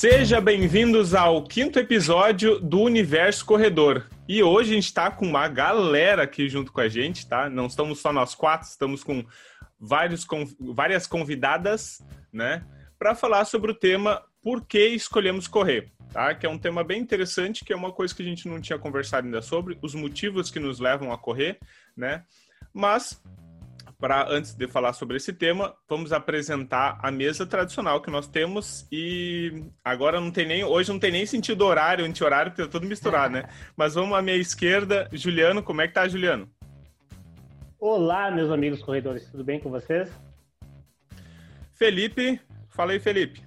Seja bem-vindos ao quinto episódio do Universo Corredor. E hoje a gente está com uma galera aqui junto com a gente, tá? Não estamos só nós quatro, estamos com vários, várias convidadas, né? Para falar sobre o tema Por que escolhemos correr? Tá? Que é um tema bem interessante, que é uma coisa que a gente não tinha conversado ainda sobre, os motivos que nos levam a correr, né? Mas para antes de falar sobre esse tema, vamos apresentar a mesa tradicional que nós temos e agora não tem nem hoje não tem nem sentido horário, anti-horário, porque tá tudo misturado, né? Mas vamos à minha esquerda, Juliano, como é que tá, Juliano? Olá, meus amigos corredores, tudo bem com vocês? Felipe, fala aí, Felipe.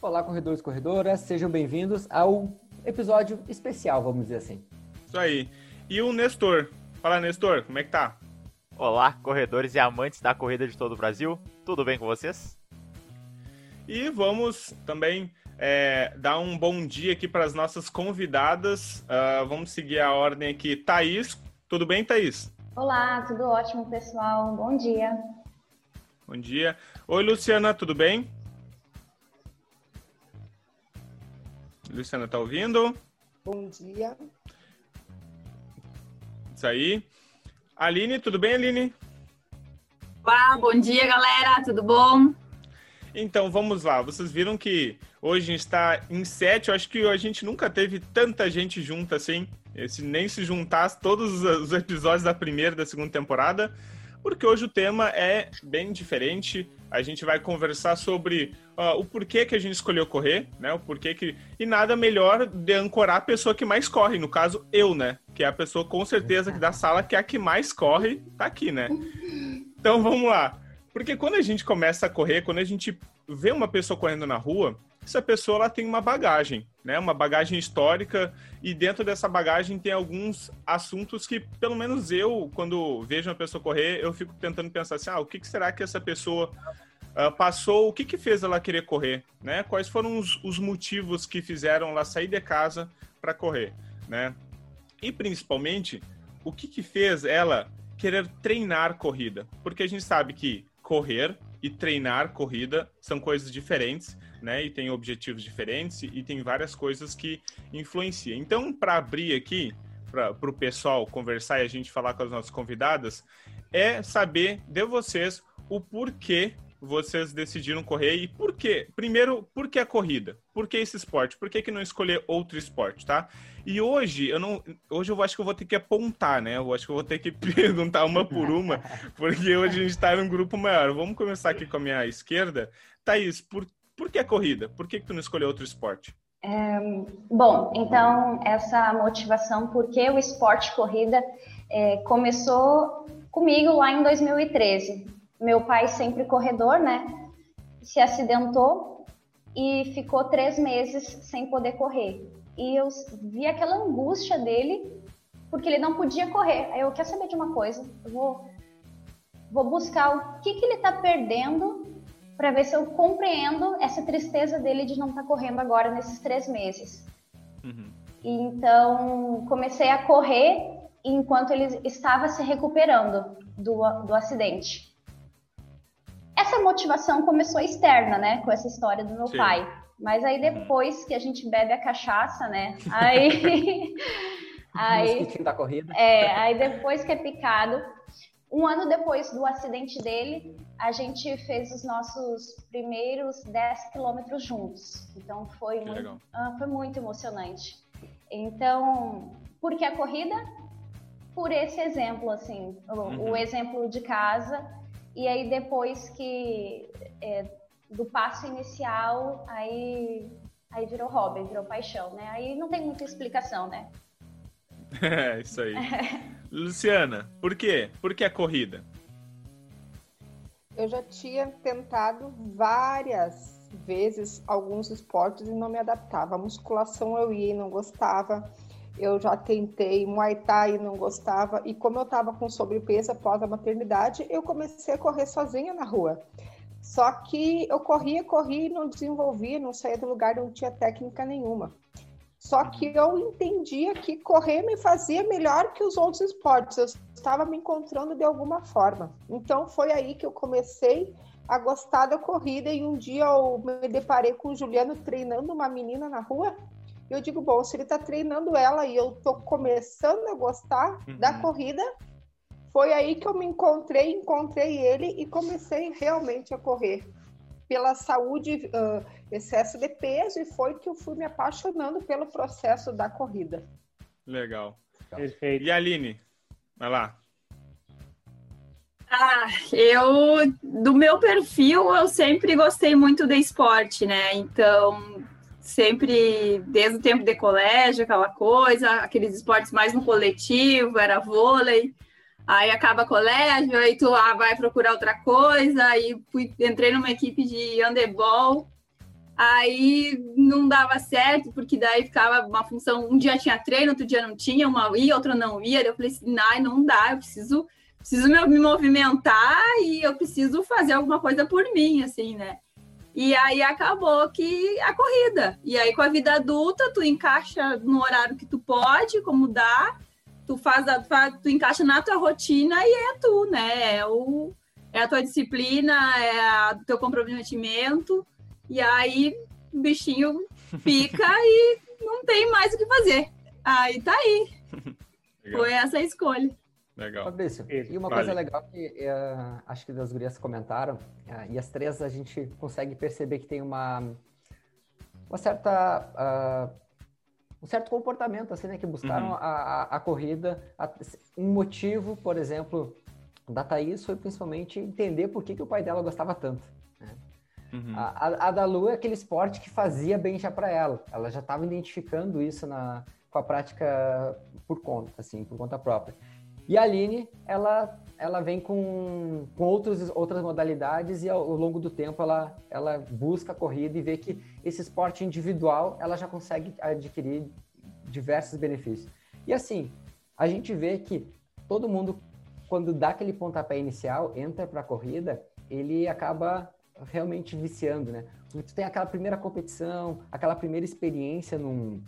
Olá, corredores e corredoras, sejam bem-vindos ao episódio especial, vamos dizer assim. Isso aí. E o Nestor. Fala, Nestor, como é que tá? Olá, corredores e amantes da corrida de todo o Brasil, tudo bem com vocês? E vamos também é, dar um bom dia aqui para as nossas convidadas. Uh, vamos seguir a ordem aqui. Thaís, tudo bem, Thaís? Olá, tudo ótimo, pessoal. Bom dia. Bom dia. Oi, Luciana, tudo bem? Luciana, tá ouvindo? Bom dia. Isso aí. Aline, tudo bem, Aline? Olá, bom dia, galera, tudo bom? Então, vamos lá. Vocês viram que hoje a gente está em sete. Eu acho que a gente nunca teve tanta gente junta assim. Se nem se juntasse todos os episódios da primeira e da segunda temporada. Porque hoje o tema é bem diferente. A gente vai conversar sobre uh, o porquê que a gente escolheu correr, né? O porquê que. E nada melhor de ancorar a pessoa que mais corre, no caso, eu, né? Que é a pessoa com certeza que da sala que é a que mais corre, tá aqui, né? Então vamos lá. Porque quando a gente começa a correr, quando a gente vê uma pessoa correndo na rua, essa pessoa ela tem uma bagagem, né? Uma bagagem histórica e dentro dessa bagagem tem alguns assuntos que, pelo menos eu, quando vejo uma pessoa correr, eu fico tentando pensar assim, ah, o que, que será que essa pessoa uh, passou? O que que fez ela querer correr, né? Quais foram os, os motivos que fizeram ela sair de casa para correr, né? E principalmente, o que que fez ela querer treinar corrida? Porque a gente sabe que correr e treinar corrida são coisas diferentes né? E tem objetivos diferentes e tem várias coisas que influenciam. Então, para abrir aqui, para o pessoal conversar e a gente falar com as nossas convidadas, é saber de vocês o porquê vocês decidiram correr e por quê? Primeiro, por que a corrida? Por que esse esporte? Por que, que não escolher outro esporte, tá? E hoje eu não, hoje eu acho que eu vou ter que apontar, né? Eu acho que eu vou ter que perguntar uma por uma, porque hoje a gente está num grupo maior. Vamos começar aqui com a minha esquerda. Thaís, por por que corrida? Por que, que tu não escolheu outro esporte? É, bom, então essa motivação, porque o esporte corrida é, começou comigo lá em 2013. Meu pai sempre corredor, né? Se acidentou e ficou três meses sem poder correr. E eu vi aquela angústia dele porque ele não podia correr. Aí eu quero saber de uma coisa, eu vou, vou buscar o que, que ele está perdendo para ver se eu compreendo essa tristeza dele de não estar tá correndo agora nesses três meses. Uhum. Então, comecei a correr enquanto ele estava se recuperando do, do acidente. Essa motivação começou externa, né, com essa história do meu Sim. pai. Mas aí uhum. depois que a gente bebe a cachaça, né, aí... aí, da corrida. É, aí depois que é picado, um ano depois do acidente dele, a gente fez os nossos primeiros 10 quilômetros juntos. Então foi muito, ah, foi muito emocionante. Então, por que a corrida? Por esse exemplo, assim, o, uhum. o exemplo de casa. E aí depois que é, do passo inicial, aí aí virou hobby, virou paixão, né? Aí não tem muita explicação, né? É, isso aí. Luciana, por quê? Por que a corrida? Eu já tinha tentado várias vezes alguns esportes e não me adaptava. A musculação eu ia e não gostava. Eu já tentei Muay Thai e não gostava. E como eu estava com sobrepeso após a maternidade, eu comecei a correr sozinha na rua. Só que eu corria, corria e não desenvolvia, não saía do lugar, não tinha técnica nenhuma. Só que eu entendia que correr me fazia melhor que os outros esportes. Eu estava me encontrando de alguma forma. Então foi aí que eu comecei a gostar da corrida e um dia eu me deparei com o Juliano treinando uma menina na rua. E eu digo, bom, se ele está treinando ela e eu estou começando a gostar uhum. da corrida, foi aí que eu me encontrei, encontrei ele e comecei realmente a correr pela saúde, uh, excesso de peso, e foi que eu fui me apaixonando pelo processo da corrida. Legal. Perfeito. E a Aline? Vai lá. Ah, eu, do meu perfil, eu sempre gostei muito de esporte, né? Então, sempre, desde o tempo de colégio, aquela coisa, aqueles esportes mais no coletivo, era vôlei. Aí acaba colégio, aí tu ah, vai procurar outra coisa, aí fui, entrei numa equipe de handebol, aí não dava certo, porque daí ficava uma função, um dia tinha treino, outro dia não tinha, uma ia, outra não ia, eu falei assim, não, não dá, eu preciso, preciso me movimentar e eu preciso fazer alguma coisa por mim, assim, né? E aí acabou que a corrida. E aí com a vida adulta, tu encaixa no horário que tu pode, como dá, tu faz, a, faz, tu encaixa na tua rotina e é tu, né? É, o, é a tua disciplina, é o teu comprometimento, e aí o bichinho fica e não tem mais o que fazer. Aí tá aí. Legal. Foi essa a escolha. Legal. Fabrício, e uma vale. coisa legal que uh, acho que as gurias comentaram, uh, e as três a gente consegue perceber que tem uma, uma certa uh, um certo comportamento, assim, né? Que buscaram uhum. a, a, a, corrida. A, um motivo, por exemplo, da Thaís foi principalmente entender por que, que o pai dela gostava tanto. Né? Uhum. A, a, da Lu é aquele esporte que fazia bem já para ela. Ela já estava identificando isso na, com a prática por conta, assim, por conta própria. E a Aline, ela, ela vem com, com outros, outras modalidades e ao, ao, longo do tempo ela, ela busca a corrida e vê que esse esporte individual ela já consegue adquirir diversos benefícios. E assim, a gente vê que todo mundo, quando dá aquele pontapé inicial, entra para a corrida, ele acaba realmente viciando, né? Tu tem aquela primeira competição, aquela primeira experiência num,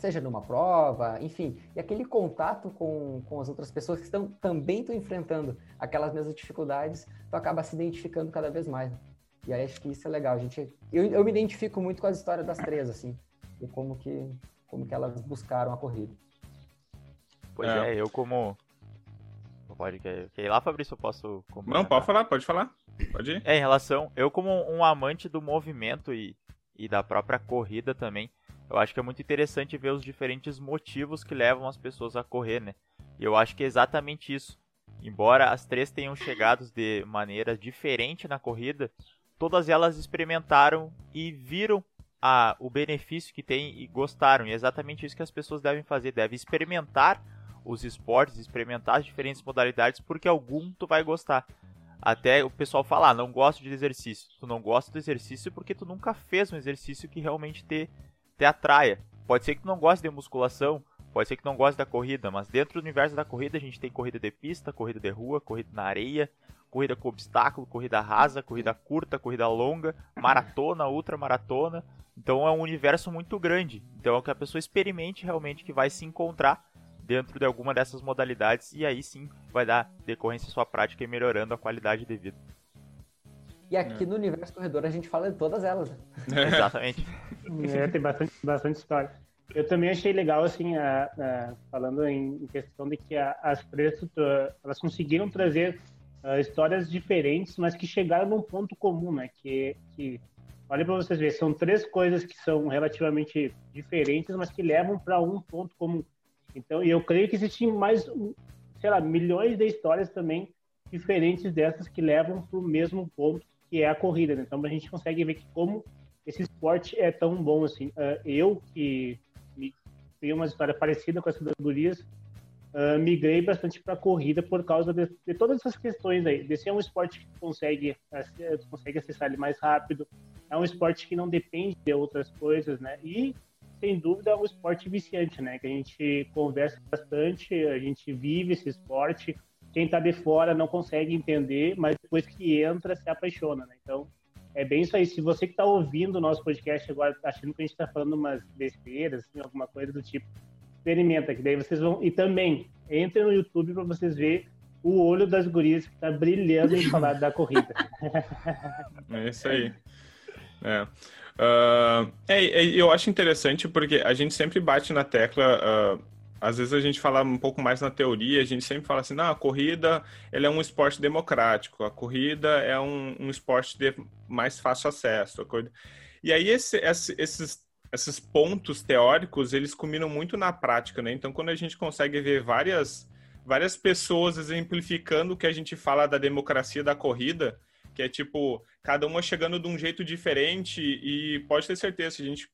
seja numa prova, enfim, e aquele contato com, com as outras pessoas que estão, também estão enfrentando aquelas mesmas dificuldades, tu acaba se identificando cada vez mais. Né? E aí acho que isso é legal. A gente, eu, eu me identifico muito com as histórias das três, assim, e como que, como que elas buscaram a corrida. Pois é, é eu como... Pode quer, ir lá, Fabrício? Eu posso... Não, pode falar, pode falar. Pode ir. É, em relação... Eu como um amante do movimento e, e da própria corrida também, eu acho que é muito interessante ver os diferentes motivos que levam as pessoas a correr, né? E eu acho que é exatamente isso. Embora as três tenham chegado de maneira diferente na corrida, todas elas experimentaram e viram a, o benefício que tem e gostaram. E é exatamente isso que as pessoas devem fazer, devem experimentar os esportes, experimentar as diferentes modalidades, porque algum tu vai gostar. Até o pessoal falar, ah, não gosto de exercício. Tu não gosta do exercício porque tu nunca fez um exercício que realmente te te atraia. Pode ser que tu não goste de musculação, pode ser que não goste da corrida, mas dentro do universo da corrida a gente tem corrida de pista, corrida de rua, corrida na areia, corrida com obstáculo, corrida rasa, corrida curta, corrida longa, maratona, ultramaratona. Então é um universo muito grande. Então é que a pessoa experimente realmente que vai se encontrar dentro de alguma dessas modalidades e aí sim vai dar decorrência à sua prática e melhorando a qualidade de vida. E aqui é. no Universo Corredor a gente fala de todas elas. Né? Exatamente. É, tem bastante, bastante história. Eu também achei legal, assim, a, a, falando em questão de que a, as três, elas conseguiram trazer uh, histórias diferentes, mas que chegaram num ponto comum, né? Que, que olha para vocês verem, são três coisas que são relativamente diferentes, mas que levam para um ponto comum. Então, eu creio que existem mais, sei lá, milhões de histórias também diferentes dessas que levam para o mesmo ponto que é a corrida. Né? Então a gente consegue ver que como esse esporte é tão bom assim. Uh, eu que tenho uma história parecida com essa das gurias, uh, migrei bastante para corrida por causa de, de, todas essas questões aí. Esse é um esporte que consegue, uh, consegue acessar ele mais rápido, é um esporte que não depende de outras coisas, né? E sem dúvida é um esporte viciante, né? Que a gente conversa bastante, a gente vive esse esporte, quem está de fora não consegue entender, mas depois que entra se apaixona, né? Então, é bem isso aí. Se você que está ouvindo o nosso podcast agora, achando que a gente está falando umas besteiras, assim, alguma coisa do tipo, experimenta, que daí vocês vão. E também, entre no YouTube para vocês verem o olho das gurias que está brilhando em falar da corrida. É isso aí. É. Uh, é, é, eu acho interessante porque a gente sempre bate na tecla. Uh, às vezes a gente fala um pouco mais na teoria, a gente sempre fala assim, não, a corrida ela é um esporte democrático, a corrida é um, um esporte de mais fácil acesso. E aí esse, esse, esses, esses pontos teóricos, eles combinam muito na prática, né? Então, quando a gente consegue ver várias, várias pessoas exemplificando o que a gente fala da democracia da corrida, que é tipo, cada uma chegando de um jeito diferente e pode ter certeza, a gente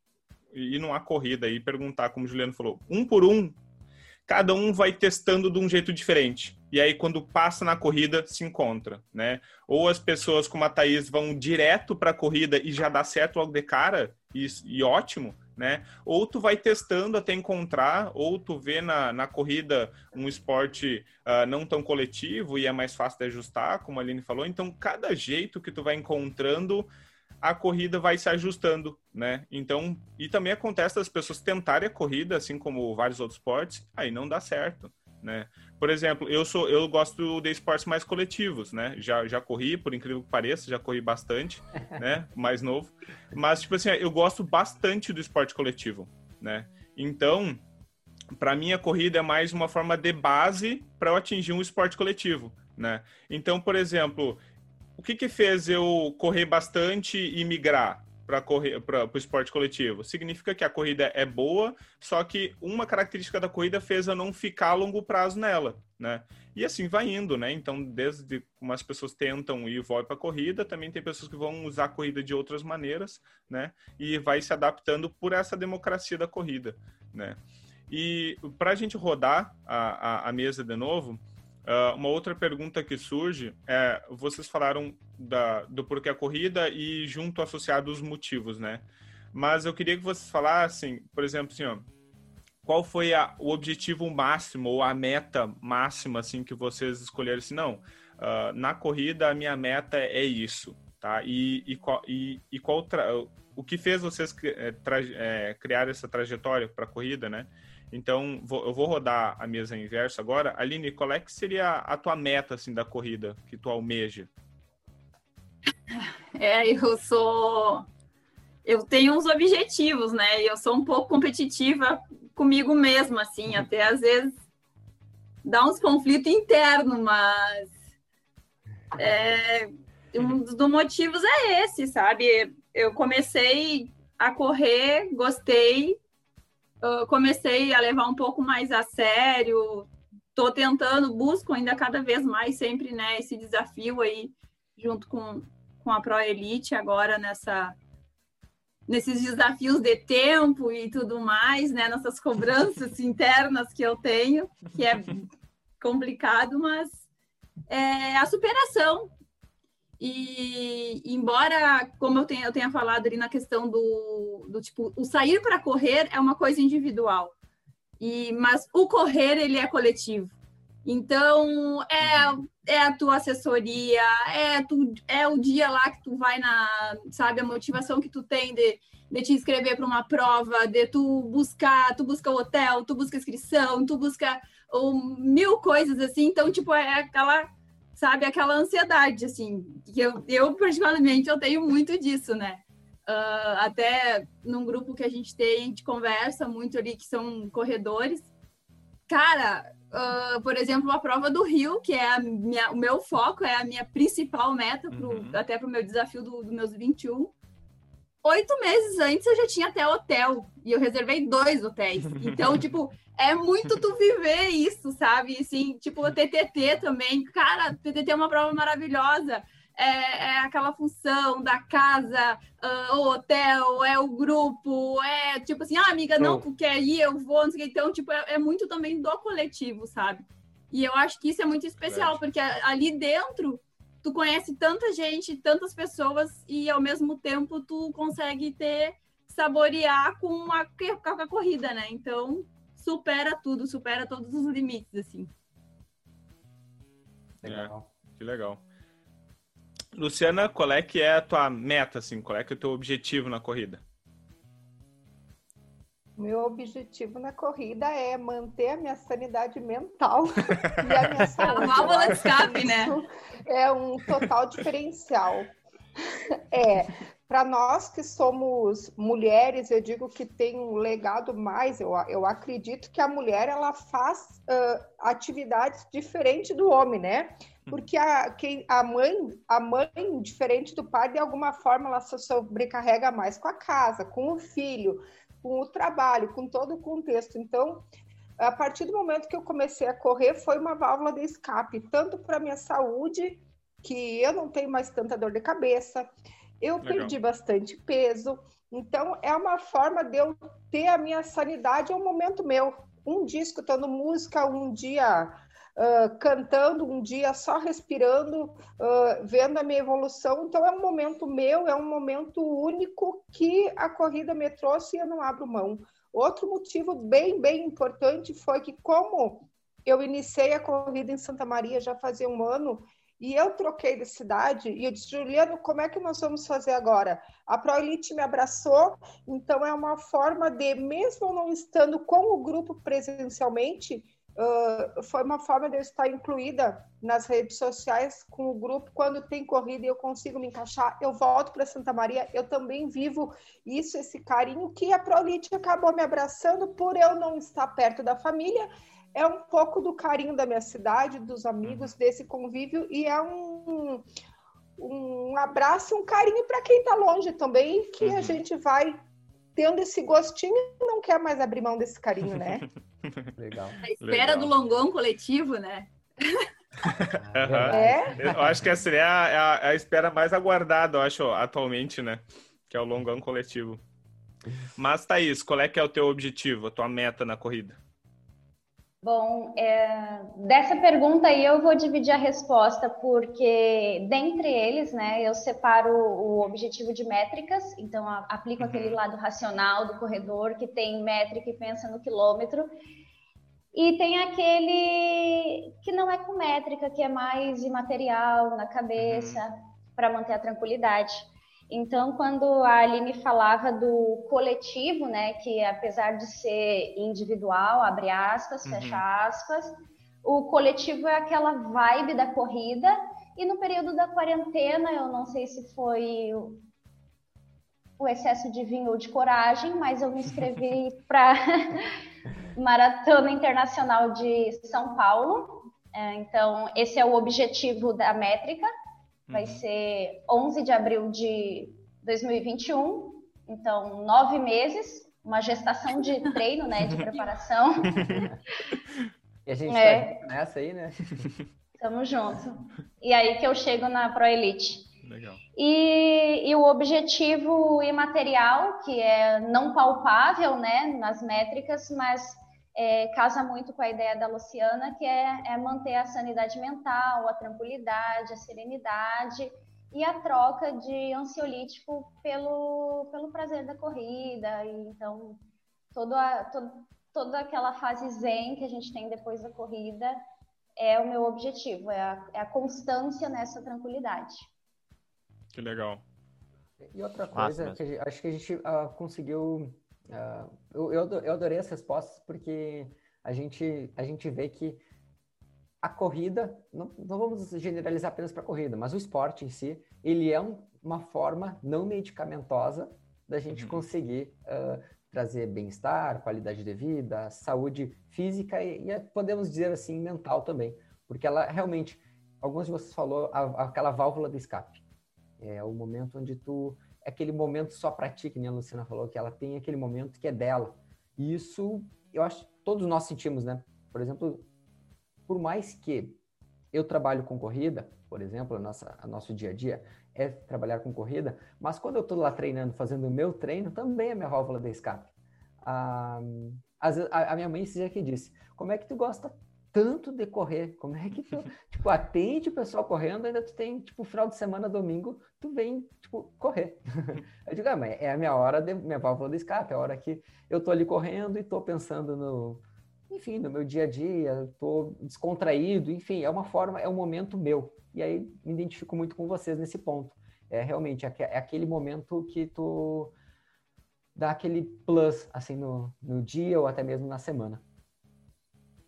ir numa corrida e perguntar, como o Juliano falou, um por um, cada um vai testando de um jeito diferente. E aí, quando passa na corrida, se encontra, né? Ou as pessoas como a Thaís vão direto para a corrida e já dá certo logo de cara, e, e, ótimo, né? Ou tu vai testando até encontrar, ou tu vê na, na corrida um esporte uh, não tão coletivo e é mais fácil de ajustar, como a Aline falou. Então, cada jeito que tu vai encontrando a corrida vai se ajustando, né? Então, e também acontece das pessoas tentarem a corrida, assim como vários outros esportes, aí não dá certo, né? Por exemplo, eu sou, eu gosto de esportes mais coletivos, né? Já, já corri, por incrível que pareça, já corri bastante, né? Mais novo, mas tipo assim, eu gosto bastante do esporte coletivo, né? Então, para mim a corrida é mais uma forma de base para eu atingir um esporte coletivo, né? Então, por exemplo, o que, que fez eu correr bastante e migrar para correr para o esporte coletivo? Significa que a corrida é boa, só que uma característica da corrida fez eu não ficar a longo prazo nela, né? E assim vai indo, né? Então, desde como as pessoas tentam ir e voltam para a corrida, também tem pessoas que vão usar a corrida de outras maneiras, né? E vai se adaptando por essa democracia da corrida, né? E para a gente rodar a, a, a mesa de novo, Uh, uma outra pergunta que surge é: vocês falaram da, do porquê a corrida e junto associado os motivos, né? Mas eu queria que vocês falassem, por exemplo, assim, ó, qual foi a, o objetivo máximo ou a meta máxima assim que vocês escolheram? Assim, não, uh, na corrida a minha meta é isso, tá? E, e, e, e qual o que fez vocês é, é, criar essa trajetória para a corrida, né? Então, vou, eu vou rodar a mesa inversa agora. Aline, qual é que seria a tua meta assim da corrida que tu almeja? É, eu sou eu tenho uns objetivos, né? Eu sou um pouco competitiva comigo mesma, assim, uhum. até às vezes dá uns conflitos internos, mas é, um dos motivos é esse, sabe? Eu comecei a correr, gostei, comecei a levar um pouco mais a sério, tô tentando, busco ainda cada vez mais sempre, né, esse desafio aí junto com, com a Pro Elite agora nessa nesses desafios de tempo e tudo mais, né, nessas cobranças internas que eu tenho, que é complicado, mas é a superação, e embora, como eu tenha, eu tenha falado ali na questão do, do tipo, o sair para correr é uma coisa individual, e mas o correr ele é coletivo. Então é, é a tua assessoria, é, tu, é o dia lá que tu vai na, sabe, a motivação que tu tem de, de te inscrever para uma prova, de tu buscar, tu busca o hotel, tu busca inscrição, tu busca um, mil coisas assim. Então, tipo, é aquela sabe, aquela ansiedade, assim, que eu, eu particularmente, eu tenho muito disso, né? Uh, até num grupo que a gente tem, a gente conversa muito ali, que são corredores. Cara, uh, por exemplo, a prova do Rio, que é minha, o meu foco, é a minha principal meta, pro, uhum. até para o meu desafio dos do meus 21. Oito meses antes eu já tinha até hotel, e eu reservei dois hotéis. Então, tipo, é muito tu viver isso, sabe? Assim, tipo, o TTT também. Cara, TTT é uma prova maravilhosa. É, é aquela função da casa, uh, o hotel, é o grupo, é tipo assim, ah, amiga, não, tu quer ir, eu vou, não sei o que. Então, tipo, é, é, muito também do coletivo, sabe? E eu acho que isso é muito especial, porque ali dentro tu conhece tanta gente, tantas pessoas, e ao mesmo tempo tu consegue ter, saborear com a, com a corrida, né? Então, supera tudo, supera todos os limites, assim. Legal. É, que legal. Luciana, qual é que é a tua meta, assim? Qual é que é o teu objetivo na corrida? Meu objetivo na corrida é manter a minha sanidade mental e a minha saúde. A válvula de escape, né? É um total diferencial. É, para nós que somos mulheres, eu digo que tem um legado mais. Eu, eu acredito que a mulher ela faz uh, atividades diferentes do homem, né? Porque a, quem, a mãe, a mãe, diferente do pai, de alguma forma ela se sobrecarrega mais com a casa, com o filho, com o trabalho, com todo o contexto. Então, a partir do momento que eu comecei a correr, foi uma válvula de escape, tanto para minha saúde, que eu não tenho mais tanta dor de cabeça, eu Legal. perdi bastante peso. Então, é uma forma de eu ter a minha sanidade, é um momento meu. Um dia escutando música, um dia uh, cantando, um dia só respirando, uh, vendo a minha evolução. Então, é um momento meu, é um momento único que a corrida me trouxe e eu não abro mão. Outro motivo bem, bem importante foi que, como eu iniciei a corrida em Santa Maria já fazia um ano, e eu troquei de cidade e eu disse, Juliano, como é que nós vamos fazer agora? A ProElite me abraçou, então é uma forma de, mesmo não estando com o grupo presencialmente, uh, foi uma forma de eu estar incluída nas redes sociais com o grupo. Quando tem corrida e eu consigo me encaixar, eu volto para Santa Maria, eu também vivo isso, esse carinho que a ProElite acabou me abraçando por eu não estar perto da família é um pouco do carinho da minha cidade, dos amigos, uhum. desse convívio, e é um, um abraço, um carinho para quem está longe também, que uhum. a gente vai tendo esse gostinho e não quer mais abrir mão desse carinho, né? Legal. A espera Legal. do longão coletivo, né? Uhum. É? Eu acho que essa é a, é a, é a, espera mais aguardada, eu acho, atualmente, né? Que é o longão coletivo. Mas, Thaís, qual é que é o teu objetivo, a tua meta na corrida? Bom, é, dessa pergunta aí eu vou dividir a resposta, porque dentre eles, né, eu separo o objetivo de métricas, então aplico uhum. aquele lado racional do corredor que tem métrica e pensa no quilômetro, e tem aquele que não é com métrica, que é mais imaterial na cabeça, uhum. para manter a tranquilidade. Então, quando a Aline falava do coletivo, né, que apesar de ser individual, abre aspas, uhum. fecha aspas, o coletivo é aquela vibe da corrida. E no período da quarentena, eu não sei se foi o excesso de vinho ou de coragem, mas eu me inscrevi para Maratona Internacional de São Paulo. É, então, esse é o objetivo da métrica, vai uhum. ser 11 de abril de 2021, então nove meses, uma gestação de treino, né, de preparação. e a gente é. tá nessa aí, né? Tamo junto. E aí que eu chego na Pro Elite. Legal. E, e, o objetivo imaterial, que é não palpável, né, nas métricas, mas é, casa muito com a ideia da Luciana, que é, é, manter a sanidade mental, a tranquilidade, a serenidade e a troca de ansiolítico pelo, pelo prazer da corrida. E, então, toda, todo, toda aquela fase zen que a gente tem depois da corrida é o meu objetivo, é a, é a constância nessa tranquilidade. Que legal. E outra coisa, que acho que a gente uh, conseguiu Uh, eu, eu, adorei as respostas porque a gente, a gente vê que a corrida, não, não vamos generalizar apenas para a corrida, mas o esporte em si, ele é um, uma forma não medicamentosa da gente uhum. conseguir uh, trazer bem-estar, qualidade de vida, saúde física e, e, podemos dizer assim, mental também. Porque ela realmente, alguns de vocês falou, a, aquela válvula de escape. É o momento onde tu é aquele momento só para ti, que nem a Luciana falou, que ela tem aquele momento que é dela. E isso, eu acho, todos nós sentimos, né? Por exemplo, por mais que eu trabalho com corrida, por exemplo, a nossa, a nosso dia a dia é trabalhar com corrida, mas quando eu estou lá treinando, fazendo o meu treino, também é minha válvula de escape. Ah, a, a minha mãe esse que disse, como é que tu gosta tanto de correr. Como é que tu, tipo, atende o pessoal correndo, ainda tu tem, tipo, final de semana, domingo, tu vem, tipo, correr. Eu digo, ah, mas é a minha hora, de, minha válvula de escape, é a hora que eu tô ali correndo e tô pensando no, enfim, no meu dia a dia, estou descontraído, enfim, é uma forma, é um momento meu. E aí me identifico muito com vocês nesse ponto. É realmente é, é aquele momento que tu dá aquele plus assim no, no dia ou até mesmo na semana.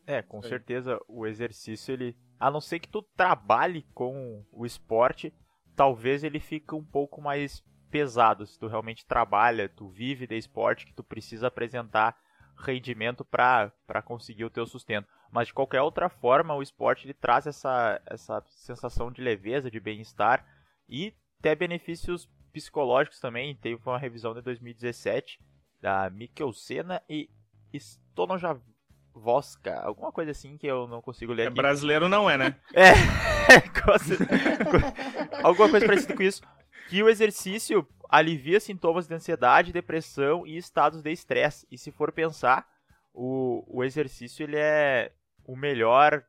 É, com certeza o exercício ele, a não ser que tu trabalhe com o esporte, talvez ele fique um pouco mais pesado. Se tu realmente trabalha, tu vive de esporte, que tu precisa apresentar rendimento para conseguir o teu sustento. Mas de qualquer outra forma, o esporte ele traz essa, essa sensação de leveza, de bem-estar e até benefícios psicológicos também. Teve uma revisão de 2017 da Mikkel Senna e Stonojavoska, alguma coisa assim que eu não consigo ler. É aqui. brasileiro não é, né? É, alguma coisa parecida com isso. Que o exercício alivia sintomas de ansiedade, depressão e estados de estresse. E se for pensar, o, o exercício ele é o melhor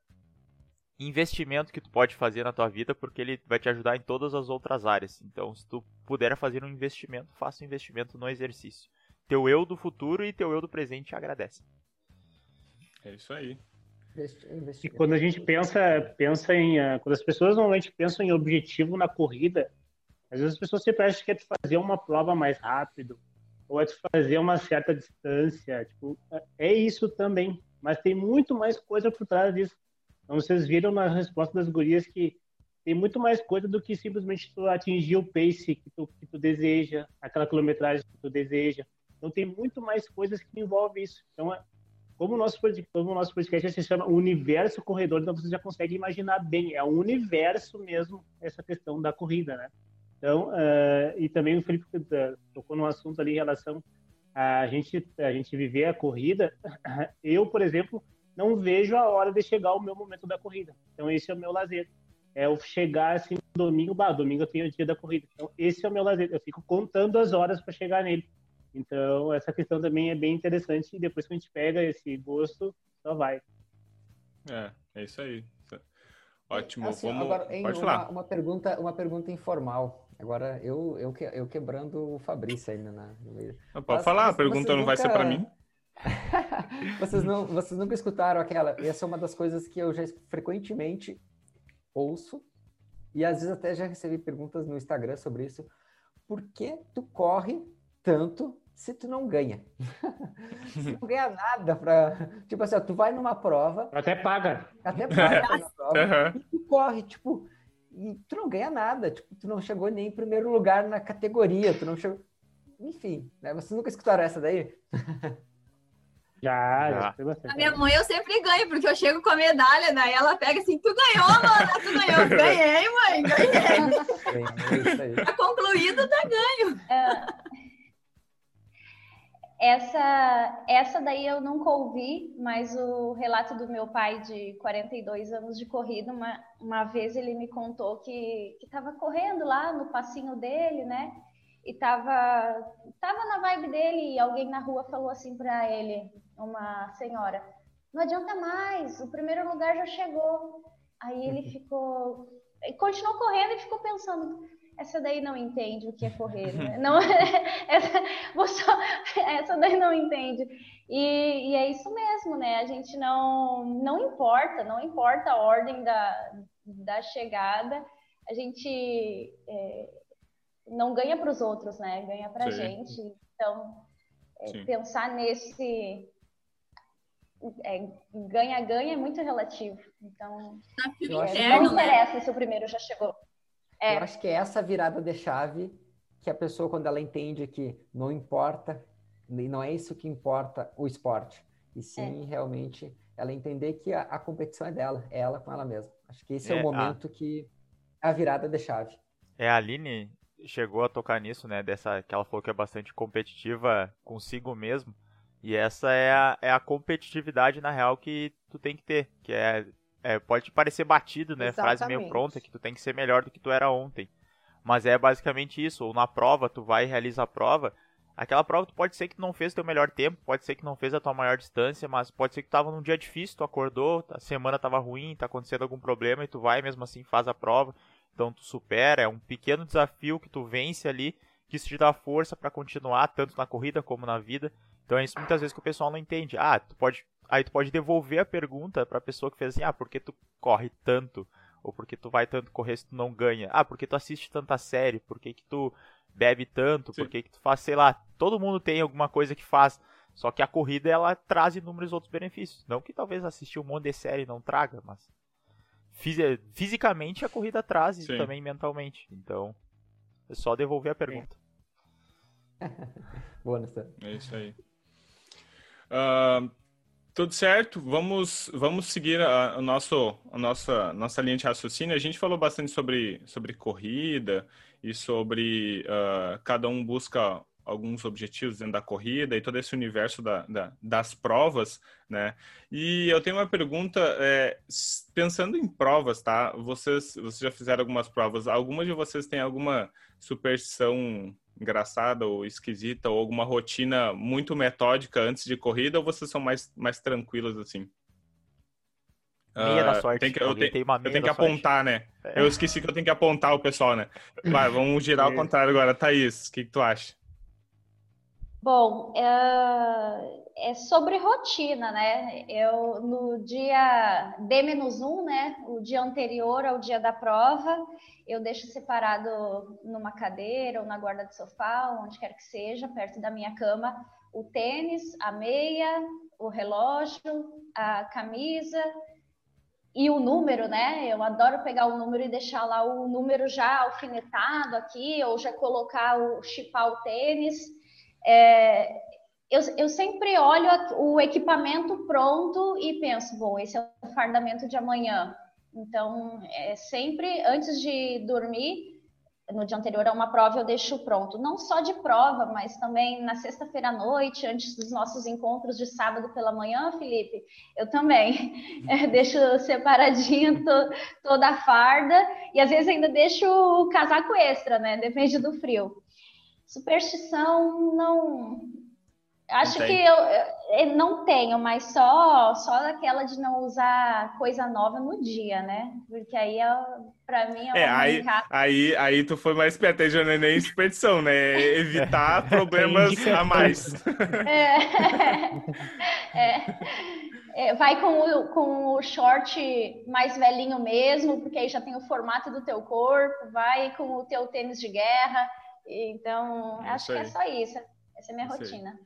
investimento que tu pode fazer na tua vida, porque ele vai te ajudar em todas as outras áreas. Então, se tu puder fazer um investimento, faça um investimento no exercício. Teu eu do futuro e teu eu do presente agradece. É isso aí. E quando a gente pensa, pensa em, uh, quando as pessoas normalmente pensam em objetivo na corrida, às vezes as pessoas sempre acham que é fazer uma prova mais rápido ou é fazer uma certa distância. Tipo, é isso também, mas tem muito mais coisa por trás disso. Então, vocês viram na resposta das gurias que tem muito mais coisa do que simplesmente tu atingir o pace que tu, que tu deseja, aquela quilometragem que tu deseja. Então, tem muito mais coisas que envolvem isso. Então, é, como o nosso, como o nosso podcast se chama Universo Corredor, então você já consegue imaginar bem, é um universo mesmo essa questão da corrida, né? Então, uh, e também o Felipe uh, tocou num assunto ali em relação a gente, a gente viver a corrida. Eu, por exemplo, não vejo a hora de chegar o meu momento da corrida. Então, esse é o meu lazer. É o chegar assim domingo, bah, domingo eu tenho o dia da corrida. Então, esse é o meu lazer. Eu fico contando as horas para chegar nele. Então, essa questão também é bem interessante. E depois que a gente pega esse gosto, só vai. É, é isso aí. Ótimo. Assim, Como... Agora, Pode uma, falar. Uma pergunta, uma pergunta informal. Agora, eu, eu, eu quebrando o Fabrício ainda na, no meio. Pode Mas, falar, a pergunta não nunca... vai ser para mim. vocês, não, vocês nunca escutaram aquela. Essa é uma das coisas que eu já frequentemente ouço. E às vezes até já recebi perguntas no Instagram sobre isso. Por que tu corre tanto se tu não ganha? você não ganha nada pra. Tipo assim, ó, tu vai numa prova. Até paga. Até paga na prova. Uhum. E tu corre, tipo. E tu não ganha nada. Tipo, tu não chegou nem em primeiro lugar na categoria. Tu não chegou. Enfim, né? Vocês nunca escutaram essa daí? Já, já. já a minha mãe eu sempre ganho, porque eu chego com a medalha, daí ela pega assim, tu ganhou, mano, tu ganhou. Ganhei, mãe, ganhei. tá concluído, tá ganho. É... Essa, essa daí eu nunca ouvi, mas o relato do meu pai de 42 anos de corrida, uma, uma vez ele me contou que estava correndo lá no passinho dele, né? e tava, tava na vibe dele e alguém na rua falou assim para ele, uma senhora, não adianta mais, o primeiro lugar já chegou. Aí ele uhum. ficou, e continuou correndo e ficou pensando, essa daí não entende o que é correr, né? não, essa, só, essa daí não entende. E, e, é isso mesmo, né? A gente não, não importa, não importa a ordem da, da chegada, a gente é, não ganha para os outros, né? Ganha para a gente. Então, é, pensar nesse ganha-ganha é, é, muito relativo. Então, não interessa né? se o primeiro já chegou. É. Eu acho que é essa virada de chave que a pessoa, quando ela entende que não importa, não é isso que importa o esporte, e sim é. realmente ela entender que a, a, competição é dela, é ela com ela mesma. Acho que esse é, é o momento a... que é a virada de chave. É, a Aline chegou a tocar nisso, né? Dessa que ela falou que é bastante competitiva consigo mesmo. E essa é a, é a competitividade na real que tu tem que ter, que é, é pode parecer batido, né? Exatamente. Frase meio pronta que tu tem que ser melhor do que tu era ontem. Mas é basicamente isso, ou na prova tu vai e realiza a prova, aquela prova tu pode ser que tu não fez o teu melhor tempo, pode ser que não fez a tua maior distância, mas pode ser que tu tava num dia difícil, tu acordou, a semana tava ruim, tá acontecendo algum problema e tu vai mesmo assim faz a prova. Então tu supera, é um pequeno desafio que tu vence ali, que isso te dá força para continuar tanto na corrida como na vida. Então é isso muitas vezes que o pessoal não entende. Ah, tu pode aí tu pode devolver a pergunta para a pessoa que fez assim: "Ah, por que tu corre tanto?" Ou por que tu vai tanto correr se tu não ganha? Ah, porque tu assiste tanta série? Por que, que tu bebe tanto? Sim. Por que, que tu faz, sei lá, todo mundo tem alguma coisa que faz. Só que a corrida ela traz inúmeros outros benefícios. Não que talvez assistir um monte de série não traga, mas fisicamente a corrida traz e também mentalmente. Então, é só devolver a pergunta. Boa, Nessa. É isso aí. Uh, tudo certo. Vamos, vamos seguir a, a, nosso, a nossa, nossa linha de raciocínio. A gente falou bastante sobre, sobre corrida e sobre uh, cada um busca alguns objetivos dentro da corrida e todo esse universo da, da, das provas, né? E eu tenho uma pergunta, é, pensando em provas, tá? Vocês, vocês já fizeram algumas provas. Algumas de vocês têm alguma superstição engraçada ou esquisita ou alguma rotina muito metódica antes de corrida ou vocês são mais, mais tranquilos assim? Meia da ah, sorte. Tem que, eu, te, tem eu tenho que apontar, né? É. Eu esqueci que eu tenho que apontar o pessoal, né? Vai, vamos girar ao contrário agora. Thaís, o que, que tu acha? Bom, é, é, sobre rotina, né? Eu no dia D-1, né? O dia anterior ao dia da prova, eu deixo separado numa cadeira ou na guarda de sofá, onde quer que seja, perto da minha cama, o tênis, a meia, o relógio, a camisa e o número, né? Eu adoro pegar o número e deixar lá o número já alfinetado aqui, ou já colocar o chipar o tênis é, eu, eu, sempre olho o equipamento pronto e penso, bom, esse é o fardamento de amanhã. Então, é sempre antes de dormir, no dia anterior a uma prova, eu deixo pronto. Não só de prova, mas também na sexta-feira à noite, antes dos nossos encontros de sábado pela manhã, Felipe, eu também é, deixo separadinho to, toda a farda e às vezes ainda deixo o casaco extra, né? Depende do frio. Superstição, não. Acho não que eu, eu, não tenho, mas só só daquela de não usar coisa nova no dia, né? Porque aí, é, para mim, é, é aí, aí, aí tu foi mais perto, já não é nem expedição, né? Evitar problemas a mais. É, é, é, vai com o, com o short mais velhinho mesmo, porque aí já tem o formato do teu corpo, vai com o teu tênis de guerra então, é acho que é só isso. Essa é a minha rotina.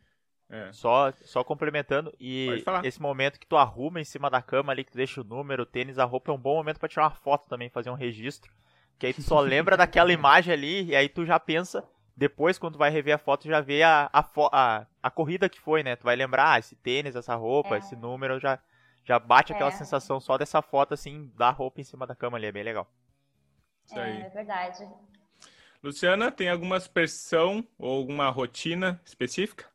É. Só, só complementando, e esse momento que tu arruma em cima da cama ali, que tu deixa o número, o tênis, a roupa, é um bom momento para tirar uma foto também, fazer um registro. Que aí tu só lembra daquela imagem ali, e aí tu já pensa, depois quando tu vai rever a foto, já vê a, a, a, a corrida que foi, né? Tu vai lembrar, ah, esse tênis, essa roupa, é. esse número, já, já bate aquela é. sensação só dessa foto, assim, da roupa em cima da cama ali, é bem legal. É, é verdade. Luciana, tem alguma expressão ou alguma rotina específica?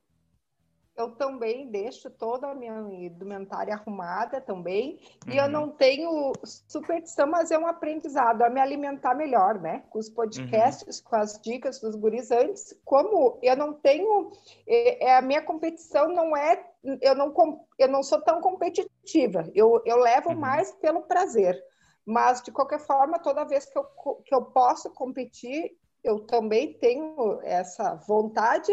Eu também deixo toda a minha indumentária arrumada também. Uhum. E eu uhum. não tenho superstição, mas é um aprendizado a me alimentar melhor, né? Com os podcasts, uhum. com as dicas dos guris antes. Como eu não tenho... É, é, a minha competição não é... Eu não, eu não sou tão competitiva. Eu, eu levo uhum. mais pelo prazer. Mas, de qualquer forma, toda vez que eu, que eu posso competir, eu também tenho essa vontade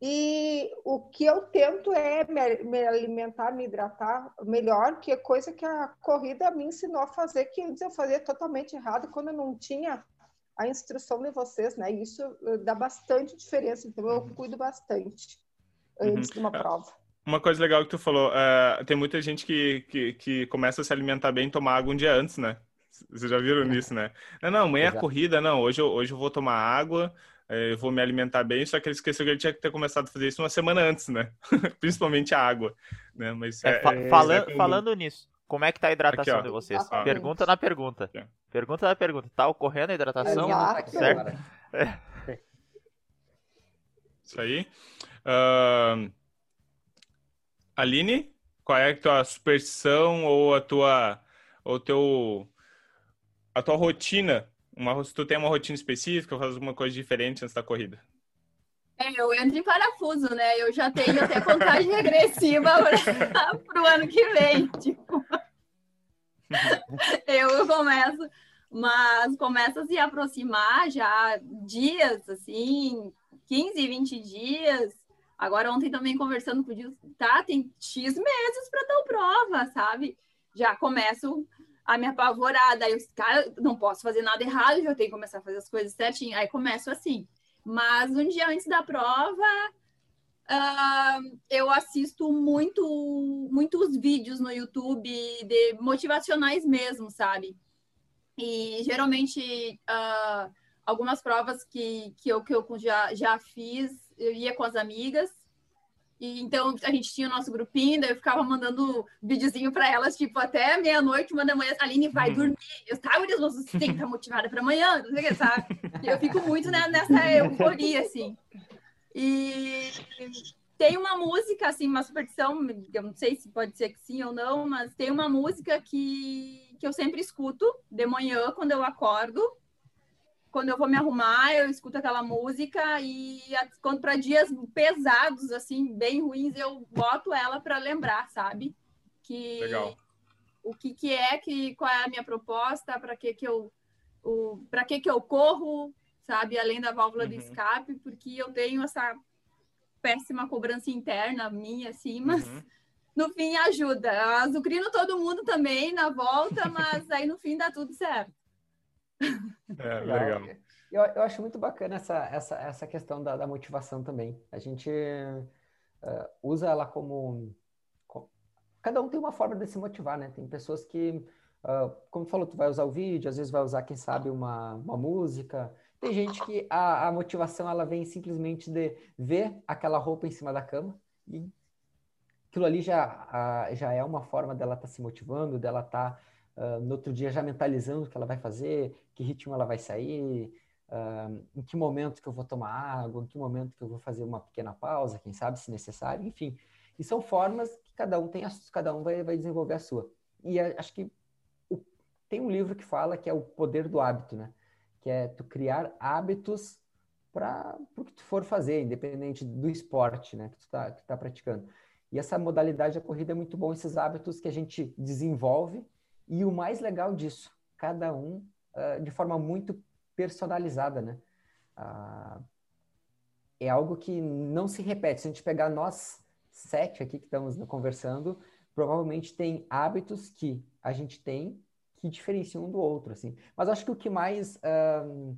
e o que eu tento é me, me, alimentar, me hidratar melhor, que é coisa que a corrida me ensinou a fazer, que antes eu fazia totalmente errado quando eu não tinha a instrução de vocês, né? Isso eh, dá bastante diferença, então eu uhum. cuido bastante antes uhum. de uma é, prova. Uma coisa legal que tu falou, uh, tem muita gente que, que, que começa a se alimentar bem e tomar água um dia antes, né? Vocês já viram nisso, né? Não, não, amanhã é corrida, não. Hoje eu, hoje eu vou tomar água, é, eu vou me alimentar bem, só que ele esqueceu que ele tinha que ter começado a fazer isso uma semana antes, né? Principalmente a água, né? Mas é, fa é, falando, falando nisso, como é que tá a hidratação Aqui, de vocês? Exatamente. Pergunta na pergunta. Aqui, pergunta na pergunta. Tá ocorrendo a hidratação? Exato. Certo? É. Isso aí. Uh... Aline, qual é a tua superstição ou a tua ou teu a tua rotina, uma, se tu tem uma rotina específica, faz alguma coisa diferente antes da corrida? É, eu entro em parafuso, né? Eu já tenho até contagem regressiva para o ano que vem, tipo. eu começo, mas começa a se aproximar já dias, assim, 15, 20 dias, Agora, ontem também conversando com o Gil, tá, tem X meses para tal prova, sabe? Já começo a me apavorar, daí os cara, não posso fazer nada errado, já tenho que começar a fazer as coisas certinho. Aí começo assim. Mas um dia antes da prova, uh, eu assisto muito, muitos vídeos no YouTube de motivacionais mesmo, sabe? E geralmente uh, algumas provas que, que, eu, que eu já, já fiz, eu ia com as amigas e então a gente tinha o nosso grupinho, daí eu ficava mandando videozinho para elas, tipo, até meia-noite, uma da manhã, Aline vai uhum. dormir. Eu tava, meu Deus, você tem que estar motivada para amanhã, não sei o que, sabe? Eu fico muito né, nessa euforia, assim. E tem uma música, assim, uma superstição, eu não sei se pode ser que sim ou não, mas tem uma música que, que eu sempre escuto de manhã, quando eu acordo, quando eu vou me arrumar, eu escuto aquela música e quando para dias pesados, assim, bem ruins, eu boto ela para lembrar, sabe? Que Legal. o que, que é, que qual é a minha proposta, para que que eu o para que que eu corro, sabe? Além da válvula uhum. de escape, porque eu tenho essa péssima cobrança interna minha, assim, mas uhum. no fim ajuda. Azucrino todo mundo também na volta, mas aí no fim dá tudo certo. É, legal. Eu, eu acho muito bacana essa, essa, essa questão da, da motivação também. A gente uh, usa ela como, como, Cada um tem uma forma de se motivar, né? Tem pessoas que, uh, como tu falou, tu vai usar o vídeo, às vezes vai usar, quem sabe, uma, uma música. Tem gente que a, a motivação ela vem simplesmente de ver aquela roupa em cima da cama e aquilo ali já, já é uma forma dela estar tá se motivando, dela estar tá uh, no outro dia já mentalizando o que ela vai fazer, que ritmo ela vai sair, uh, em que momento que eu vou tomar água, em que momento que eu vou fazer uma pequena pausa, quem sabe, se necessário, enfim. E são formas que cada um tem, a, cada um vai, vai desenvolver a sua. E a, acho que o, tem um livro que fala que é o poder do hábito, né? Que é tu criar hábitos para o que tu for fazer, independente do esporte, né? Que tu está tá praticando. E essa modalidade da corrida é muito bom, esses hábitos que a gente desenvolve e o mais legal disso, cada um uh, de forma muito personalizada, né? Uh, é algo que não se repete. Se a gente pegar nós sete aqui que estamos conversando, provavelmente tem hábitos que a gente tem que diferenciam um do outro, assim. Mas acho que o que mais uh,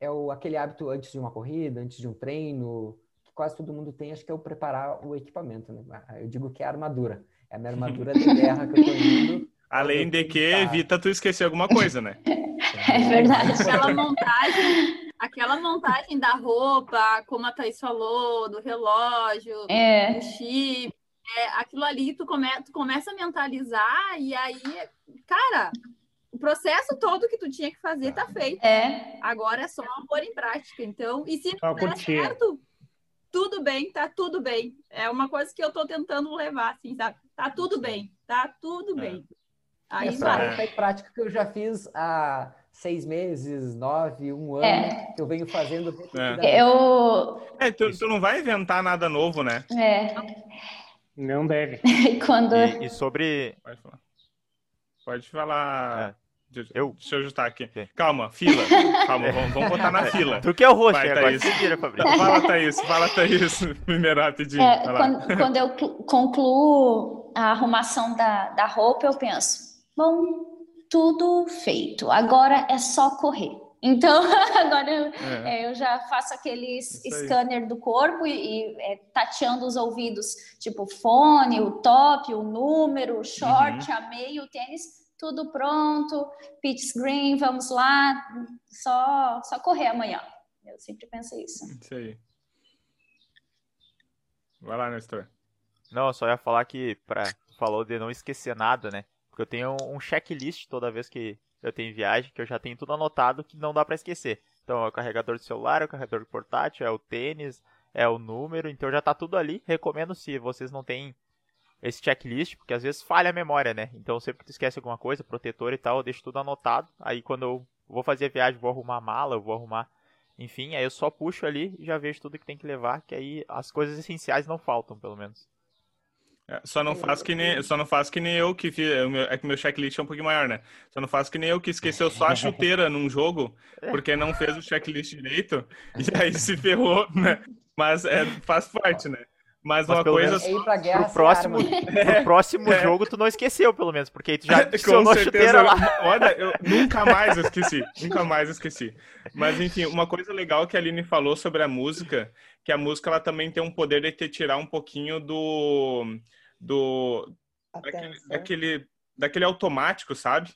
é o, aquele hábito antes de uma corrida, antes de um treino, que quase todo mundo tem, acho que é o preparar o equipamento, né? Eu digo que é a armadura. É a minha armadura de guerra que eu tô indo Além de que evita tu esquecer alguma coisa, né? É verdade. Aquela montagem, aquela montagem da roupa, como a Thaís falou, do relógio, é. do chip, é, aquilo ali tu, come, tu começa a mentalizar e aí, cara, o processo todo que tu tinha que fazer tá feito. É. Agora é só pôr em prática. Então, e se não der certo, tudo bem, tá tudo bem. É uma coisa que eu tô tentando levar, assim, sabe? Tá tudo bem, tá tudo é. bem. Aí Essa vai. É prática que eu já fiz há seis meses, nove, um ano, é. que eu venho fazendo. É. Eu... É, tu, tu, não vai inventar nada novo, né? É. Não deve. Quando... E, e, sobre... Pode falar. Pode falar... É. Eu... Deixa eu ajustar aqui. Okay. Calma, fila. Calma, vamos, vamos botar na fila. Tu que é o roxo, vai, Thaís. Vira, Fala, Thaís. Fala, Thaís. Primeiro rapidinho. É, quando, quando, eu concluo a arrumação da, da roupa, eu penso, Bom, tudo feito. Agora é só correr. Então, agora eu, é. É, eu já faço aquele scanner do corpo e, e é, tateando os ouvidos, tipo fone, o top, o número, o short, uhum. a meia, o tênis, tudo pronto, pitch green, vamos lá, só, só correr amanhã. Eu sempre penso isso. Isso aí. Vai lá, Nestor. Não, eu só ia falar que, pra, falou de não esquecer nada, né? Porque eu tenho um checklist toda vez que eu tenho viagem, que eu já tenho tudo anotado que não dá para esquecer. Então é o carregador de celular, é o carregador portátil, é o tênis, é o número, então já tá tudo ali. Recomendo se vocês não têm esse checklist, porque às vezes falha a memória, né? Então sempre que tu esquece alguma coisa, protetor e tal, eu deixo tudo anotado. Aí quando eu vou fazer a viagem, vou arrumar a mala, eu vou arrumar, enfim, aí eu só puxo ali e já vejo tudo que tem que levar, que aí as coisas essenciais não faltam, pelo menos. É, só não faz que nem, só não faz que nem eu que fiz, é que meu checklist é um pouquinho maior, né? Só não faz que nem eu que esqueceu só a chuteira num jogo, porque não fez o checklist direito e aí se ferrou, né? Mas é, faz parte, né? Mas, Mas uma coisa. Menos, pra guerra pro próximo, pro próximo é. jogo, tu não esqueceu, pelo menos, porque aí tu já adicionou a chuteira lá. Olha, eu nunca mais esqueci. Nunca mais esqueci. Mas, enfim, uma coisa legal que a Aline falou sobre a música, que a música ela também tem um poder de te tirar um pouquinho do. Do daquele, daquele, daquele automático, sabe?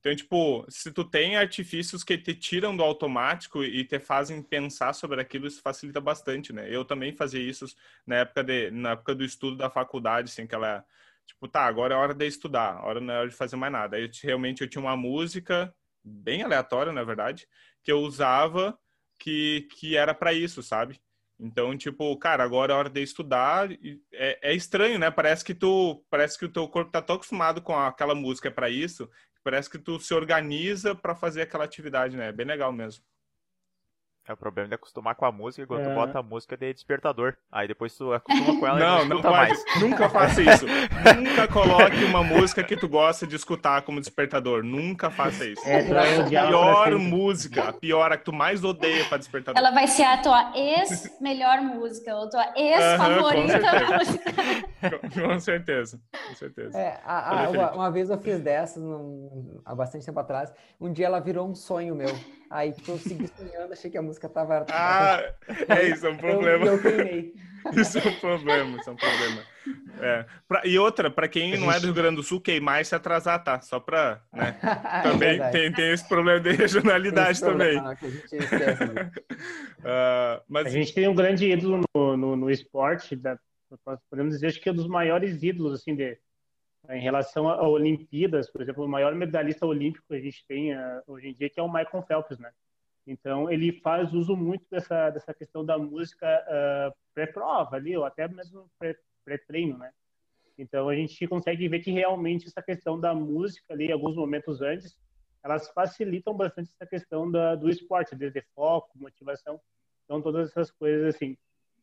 Então, tipo, se tu tem artifícios que te tiram do automático e te fazem pensar sobre aquilo, isso facilita bastante, né? Eu também fazia isso na época, de, na época do estudo da faculdade, assim, que ela, tipo, tá, agora é hora de estudar, agora não é hora de fazer mais nada. Aí, realmente, eu tinha uma música, bem aleatória, na verdade, que eu usava que, que era para isso, sabe? Então, tipo, cara, agora é hora de estudar. É, é, estranho, né? Parece que tu, parece que o teu corpo tá tão acostumado com aquela música para isso parece que tu se organiza para fazer aquela atividade, né? É bem legal mesmo. É o problema de acostumar com a música, quando é. tu bota a música de despertador. Aí depois tu acostuma com ela não, e não, não faz, mais. Nunca faça isso. nunca coloque uma música que tu gosta de escutar como despertador. Nunca faça isso. É, a pior música, a pior, a que tu mais odeia para despertador. Ela vai ser a tua ex-melhor música, ou tua ex-favorita uh -huh, música. Com, certeza, com certeza. É, a, a, uma, uma, vez eu fiz dessas, num, há bastante tempo atrás. Um dia ela virou um sonho meu. Aí eu segui sonhando, achei que a música tava. Ah, é isso, é um problema. Eu, eu Isso é um problema, isso é um problema. É. Pra, e outra, para quem não é do Rio Grande do Sul, queimar e se atrasar, tá? Só para. Né? Também é tem, tem esse problema de regionalidade também. uh, mas... A gente tem um grande ídolo no, no, no esporte, da, podemos dizer acho que é um dos maiores ídolos assim, de, em relação a Olimpíadas, por exemplo, o maior medalhista olímpico que a gente tem uh, hoje em dia, que é o Michael Phelps, né? Então, ele faz uso muito dessa, dessa questão da música uh, pré-prova ali, ou até mesmo pré-treino, né? Então, a gente consegue ver que realmente essa questão da música ali, alguns momentos antes, elas facilitam bastante essa questão da, do esporte, desde foco, motivação, então todas essas coisas assim.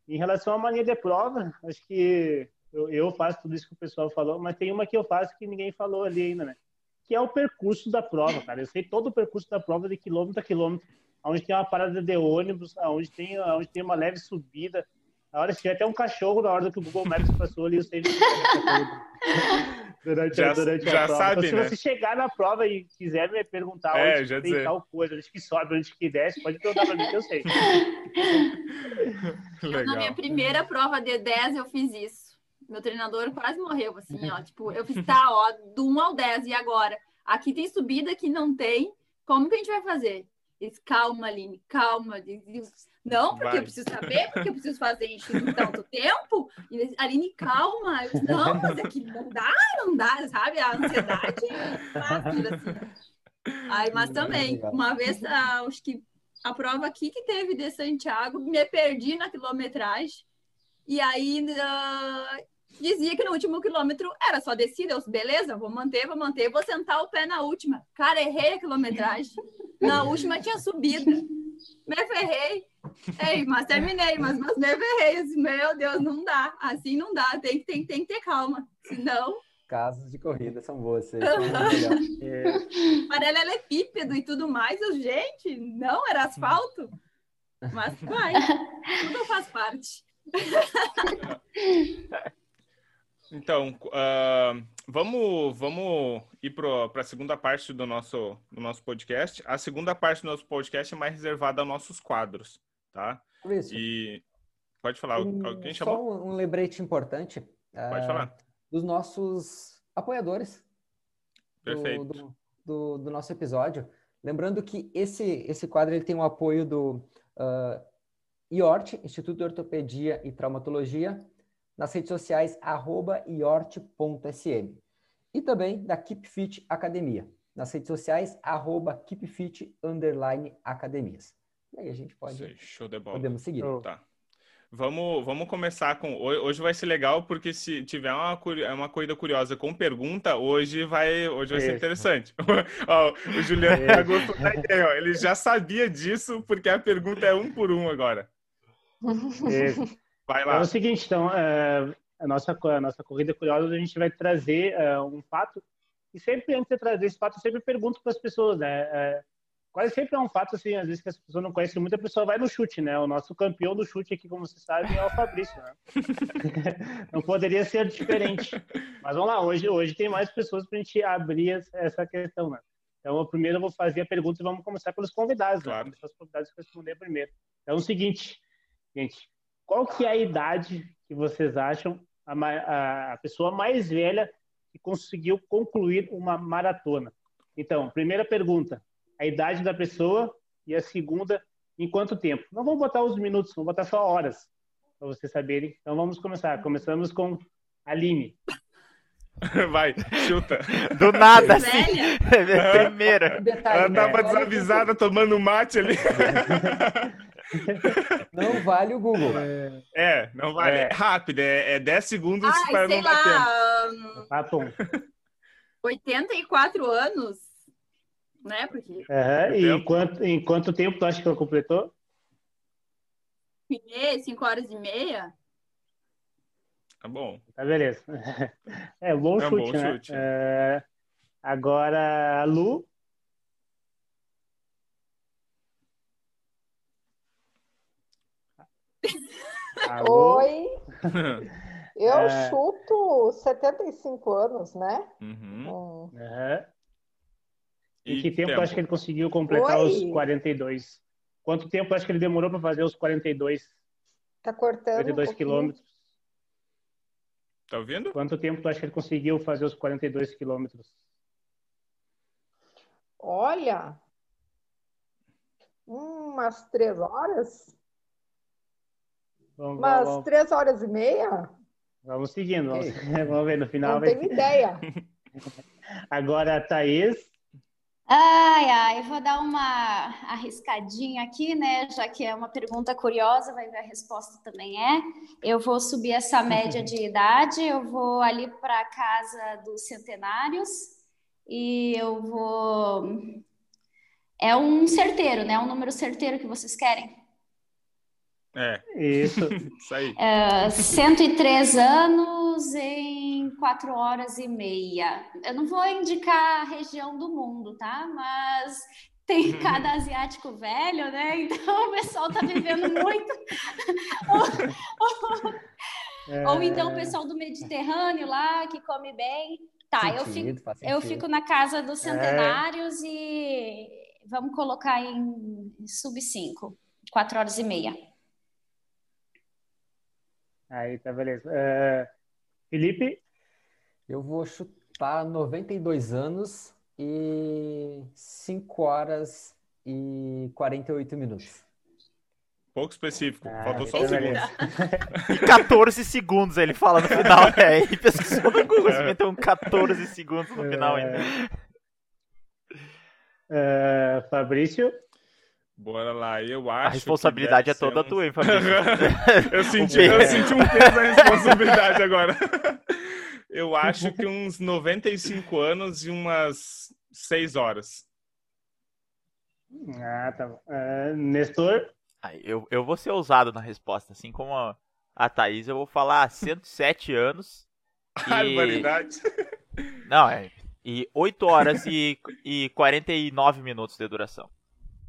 Em relação à mania de prova, acho que eu, eu, faço tudo isso que o pessoal falou, mas tem uma que eu faço que ninguém falou ali ainda, né? Que é o percurso da prova, cara. Eu sei todo o percurso da prova de quilômetro a quilômetro, onde tem uma parada de ônibus, onde tem, onde tem uma leve subida. A hora que tiver até um cachorro na hora que o Google Maps passou ali, eu sei durante, já, durante já a prova. Sabe, então, se né? você chegar na prova e quiser me perguntar é, onde tem dizer. tal coisa, onde que sobe, onde que desce, pode perguntar para mim que eu sei. Legal. Na minha primeira prova de 10 eu fiz isso. Meu treinador quase morreu, assim, ó. Tipo, eu fiz, tá, ó, do 1 ao 10, e agora? Aqui tem subida, aqui não tem. Como que a gente vai fazer? Eles, calma, Aline, calma. não, porque vai. eu preciso saber, porque eu preciso fazer isso em tanto tempo. E eles, Aline, calma. Eu, não, mas aqui não dá, não dá, sabe? A ansiedade assim. Aí, mas também, uma vez, ah, acho que a prova aqui que teve de Santiago, me perdi na quilometragem. E aí, uh, dizia que no último quilômetro era só descida. Eu, beleza, vou manter, vou manter, vou sentar o pé na última. Cara, errei a quilometragem. Na última tinha subida. Me ferrei. Ei, mas terminei, mas, mas me ferrei. Meu Deus, não dá. Assim não dá. Tem, tem, tem que ter calma. Senão. Casos de corrida são boas. Uhum. é. Paralelepípedo e tudo mais. Eu, gente, não era asfalto. Mas vai. Tudo faz parte. Então, uh, vamos, vamos ir para a segunda parte do nosso, do nosso podcast. A segunda parte do nosso podcast é mais reservada aos nossos quadros, tá? Isso. E pode falar, um, quem chamou? Só um lembrete importante. Pode uh, falar. Dos nossos apoiadores. Perfeito. Do, do, do, do, nosso episódio. Lembrando que esse, esse quadro ele tem o apoio do uh, IORT, Instituto de Ortopedia e Traumatologia, nas redes sociais, arroba iort.sm. E também da Keep Fit Academia, nas redes sociais, arroba keepfit, underline, academias. E aí a gente pode... Sei, show de bola. Podemos seguir. Tá. Vamos, vamos começar com. Hoje vai ser legal, porque se tiver uma, uma corrida curiosa com pergunta, hoje vai, hoje vai ser interessante. ó, o Juliano já gostou da ideia, ó. Ele já sabia disso, porque a pergunta é um por um agora. É, Vai lá. É o seguinte, então, é, a nossa, a nossa corrida curiosa, a gente vai trazer uh, um fato. E sempre, antes de trazer esse fato, eu sempre pergunto para as pessoas, né? Uh, quase sempre é um fato, assim, às vezes que as pessoas não conhecem muito, a pessoa vai no chute, né? O nosso campeão do chute aqui, como você sabe, é o Fabrício, né? não poderia ser diferente. Mas vamos lá, hoje, hoje tem mais pessoas para a gente abrir essa questão, né? Então, primeiro eu vou fazer a pergunta e vamos começar pelos convidados, né? claro. né? Os convidados responder primeiro. Então, é o seguinte, gente, qual que é a idade que vocês acham a, a, pessoa mais velha que conseguiu concluir uma maratona? Então, primeira pergunta, a idade da pessoa e a segunda, em quanto tempo? Não vamos botar os minutos, vamos botar só horas, para vocês saberem. Então, vamos começar. Começamos com a Aline. Vai, chuta. Do nada, assim. Primeira. Ela tava desavisada tomando mate ali. Não vale o Google. É, não vale. É, é rápido, é, é 10 segundos Ai, para não dar tempo. Ah, bom. 84 anos, né? Porque... Uhum. E em quanto, em quanto tempo tu acha que ela completou? 5 horas e meia. Tá bom. Tá beleza. É um bom é um chute, bom né? Chute. É... Agora, a Lu. Oi. Eu é... chuto 75 anos, né? Uhum. Hum. Uhum. E, que tempo, tempo acho que ele conseguiu completar Oi. os 42? Quanto tempo acho que ele demorou para fazer os 42? Tá cortando 42 um quilômetros. Tá ouvindo? Quanto tempo tu acha que ele conseguiu fazer os 42 quilômetros? Olha, umas três horas? Vamos, umas vamos, três horas e meia? Vamos seguindo, vamos, vamos ver no final. Não tenho ideia. Agora, Thaís. Ai, ai, vou dar uma arriscadinha aqui, né? Já que é uma pergunta curiosa, vai ver a resposta também é. Eu vou subir essa média de idade, eu vou ali para a casa dos centenários e eu vou. É um certeiro, né? Um número certeiro que vocês querem. É. Isso. Isso aí. Uh, 103 anos em 4 horas e meia. Eu não vou indicar a região do mundo, tá? Mas tem uhum. cada asiático velho, né? Então o pessoal tá vivendo muito. é... Ou então o pessoal do Mediterrâneo lá, que come bem. Tá, eu, fico, eu fico na casa dos é. centenários é... e vamos colocar em sub 5, 4 horas e meia. Aí tá beleza. Uh, Felipe? Eu vou chutar 92 anos e 5 horas e 48 minutos. Pouco específico, ah, faltou só um segundo. e 14 segundos ele fala no final. É, ele pesquisou no Google, é. meteu um 14 segundos no final ainda. Uh, Fabrício? Bora lá, eu acho. A responsabilidade é toda uns... tua, hein, Fabrício? eu, senti, eu senti um peso da responsabilidade agora. eu acho que uns 95 anos e umas 6 horas. Ah, tá bom. Uh, Nestor? Ah, eu, eu vou ser ousado na resposta, assim como a, a Thaís, eu vou falar 107 anos. E... Barbaridade. Não, é. E 8 horas e, e 49 minutos de duração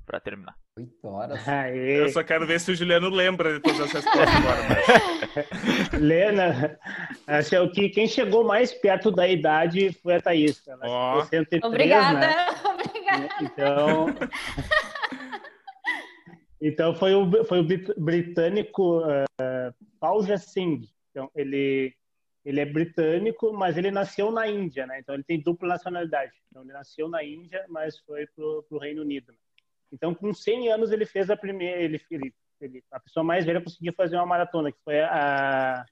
para terminar. Oito horas. Aê. Eu só quero ver se o Juliano lembra de todas as respostas agora. Mas... Lena, acho que quem chegou mais perto da idade foi a Thaís. oh. 103, Obrigada. Né? Obrigada. Então, então foi o, foi o britânico uh, Paul Singh. Então, ele, ele é britânico, mas ele nasceu na Índia, né? Então ele tem dupla nacionalidade. Então ele nasceu na Índia, mas foi para o Reino Unido. Né? Então, com 100 anos, ele fez a primeira. Ele, ele, ele, a pessoa mais velha conseguiu fazer uma maratona, que foi a,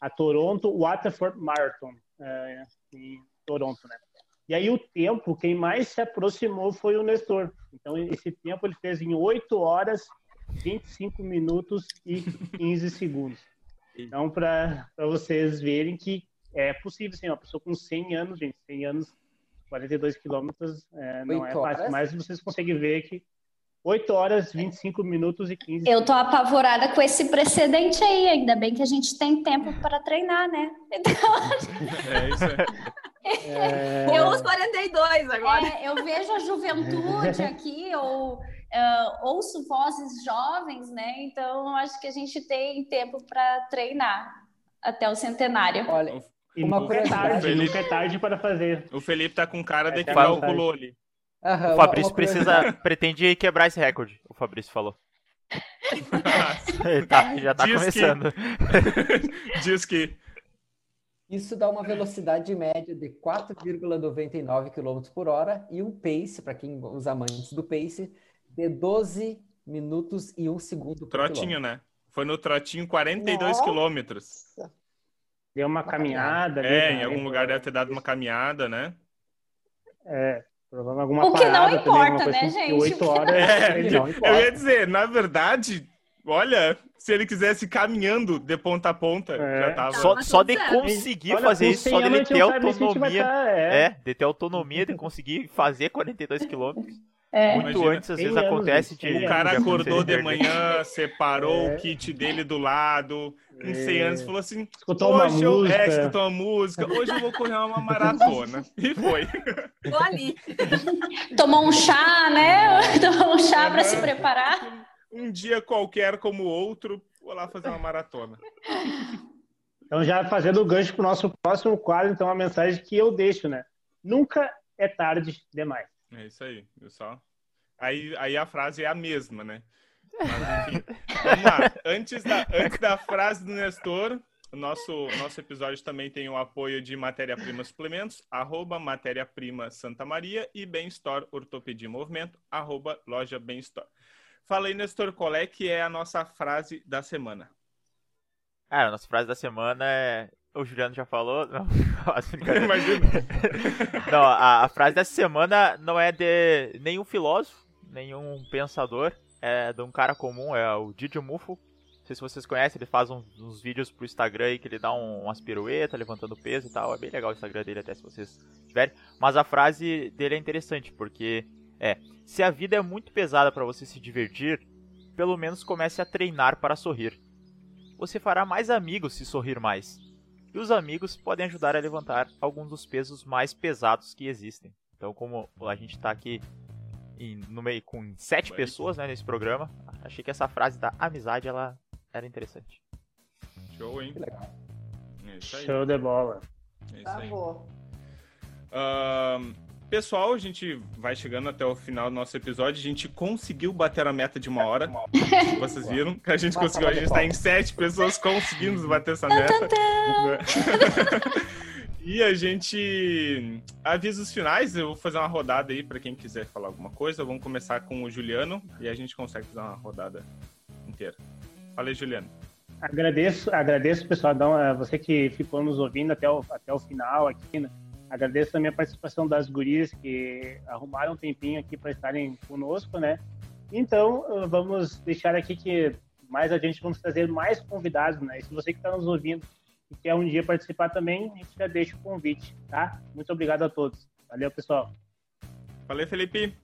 a Toronto Waterford Marathon, é, em Toronto, né? E aí, o tempo, quem mais se aproximou foi o Nestor. Então, esse tempo ele fez em 8 horas, 25 minutos e 15 segundos. Então, para vocês verem que é possível, sim, uma pessoa com 100 anos, gente, 100 anos 42 quilômetros é, não é fácil, mas vocês conseguem ver que 8 horas, 25 minutos e 15 Eu tô apavorada com esse precedente aí. Ainda bem que a gente tem tempo para treinar, né? Então... É isso aí. É... Eu os 42 agora. É, eu vejo a juventude aqui, ou uh, ouço vozes jovens, né? Então, acho que a gente tem tempo para treinar até o centenário. Olha, e uma nunca é tarde, Felipe... nunca é tarde para fazer. O Felipe tá com cara de é, que calculou ali. Uhum, o Fabrício uma, precisa, pretende quebrar esse recorde, o Fabrício falou. tá, já tá Diz começando. Que... Diz que. Isso dá uma velocidade média de 4,99 km por hora e um pace, para quem os amantes do pace, de 12 minutos e 1 segundo por Trotinho, né? Foi no trotinho 42 Nossa. quilômetros. Deu uma, uma caminhada. É, em algum lugar deve ter dado uma caminhada, né? É, alguma o que não importa, também, né, assim, gente? Oito horas. É, eu ia dizer, na verdade, olha, se ele quisesse caminhando de ponta a ponta, é. já tava. Só, só de conseguir olha, fazer isso, só de ter autonomia. Tá, é. é, de ter autonomia, de conseguir fazer 42 quilômetros. É. Muito Imagina, antes, às vezes acontece de. O cara acordou de manhã, separou é. o kit dele do lado, em 100 é. anos, falou assim: escutou uma eu... música. É, escutou uma música. Hoje eu vou correr uma maratona. E foi. Tô ali. Tomou um chá, né? Tomou um chá para se preparar. Um dia qualquer como o outro, vou lá fazer uma maratona. Então, já fazendo o gancho para o nosso próximo quadro, então, a mensagem que eu deixo, né? Nunca é tarde demais. É isso aí, viu só? Aí, aí a frase é a mesma, né? Mas, enfim, vamos lá. Antes da, antes da frase do Nestor, o nosso, nosso episódio também tem o apoio de Matéria-Prima Suplementos, arroba Matéria-Prima Santa Maria e Bem Store Ortopedia e Movimento, arroba Loja Bem Store. Fala aí, Nestor, qual é que é a nossa frase da semana? Ah, a nossa frase da semana é o Juliano já falou. Não, Imagina. não, a, a, frase dessa semana não é de nenhum filósofo, nenhum pensador. É de um cara comum, é o Didi Mufo. Não sei se vocês conhecem, ele faz uns, uns vídeos pro Instagram aí que ele dá um, umas piruetas, levantando peso e tal. É bem legal o Instagram dele, até se vocês tiverem. Mas a frase dele é interessante, porque é: se a vida é muito pesada para você se divertir, pelo menos comece a treinar para sorrir. Você fará mais amigos se sorrir mais e os amigos podem ajudar a levantar alguns dos pesos mais pesados que existem. Então, como a gente está aqui em, no meio com sete pessoas né, nesse programa, achei que essa frase da amizade ela era interessante. Show, hein? Que. É Show de bola. É tá bom. Uh, Pessoal, a gente vai chegando até o final do nosso episódio. A gente conseguiu bater a meta de uma hora. Vocês viram? A gente conseguiu. A gente está em sete pessoas conseguindo bater essa meta. e a gente avisa os finais. Eu vou fazer uma rodada aí para quem quiser falar alguma coisa. Vamos começar com o Juliano e a gente consegue fazer uma rodada inteira. Falei, Juliano. Agradeço, agradeço, pessoal, você que ficou nos ouvindo até o, até o final aqui, né? Agradeço também a participação das gurias que arrumaram um tempinho aqui para estarem conosco, né? Então, uh, vamos deixar aqui que mais adiante vamos trazer mais convidados, né? E se você que está nos ouvindo e quer um dia participar também, a gente já deixa o convite, tá? Muito obrigado a todos. Valeu, pessoal. Valeu, Felipe.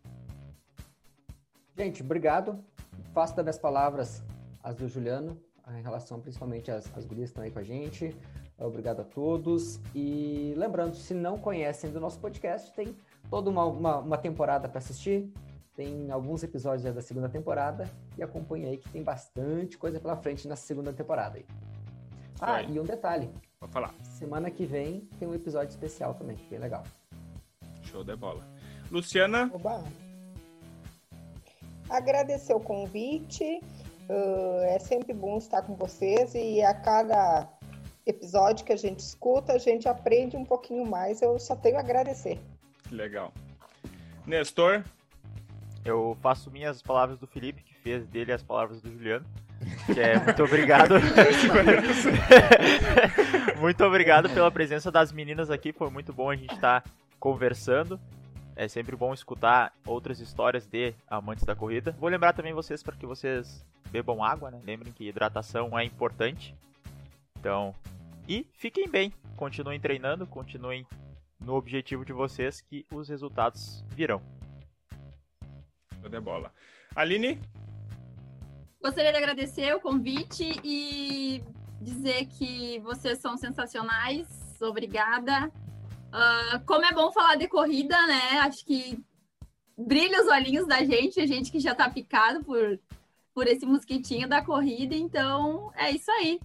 Gente, obrigado. Faço das minhas palavras as do Juliano, em relação principalmente às, às gurias que estão aí com a gente. Obrigado a todos. E lembrando, se não conhecem do nosso podcast, tem toda uma, uma, uma temporada para assistir. Tem alguns episódios da segunda temporada. E acompanhe aí que tem bastante coisa pela frente nessa segunda temporada aí. Ah, e um detalhe. Vou falar. Semana que vem tem um episódio especial também, bem legal. Show de bola. Luciana? Oba. Agradecer o convite. Uh, é sempre bom estar com vocês e a cada episódio que a gente escuta, a gente aprende um pouquinho mais. Eu só tenho a agradecer. Legal. Nestor? Eu faço minhas palavras do Felipe, que fez dele as palavras do Juliano. Que é muito obrigado. muito obrigado pela presença das meninas aqui. Foi muito bom a gente estar tá conversando. É sempre bom escutar outras histórias de amantes da corrida. Vou lembrar também vocês para que vocês bebam água, né? Lembrem que hidratação é importante. Então, e fiquem bem, continuem treinando, continuem no objetivo de vocês que os resultados virão. de bola. Aline? Gostaria de agradecer o convite e dizer que vocês são sensacionais. Obrigada. Uh, como é bom falar de corrida, né? Acho que brilha os olhinhos da gente, a gente que já tá picado por, por esse mosquitinho da corrida. Então, é isso aí.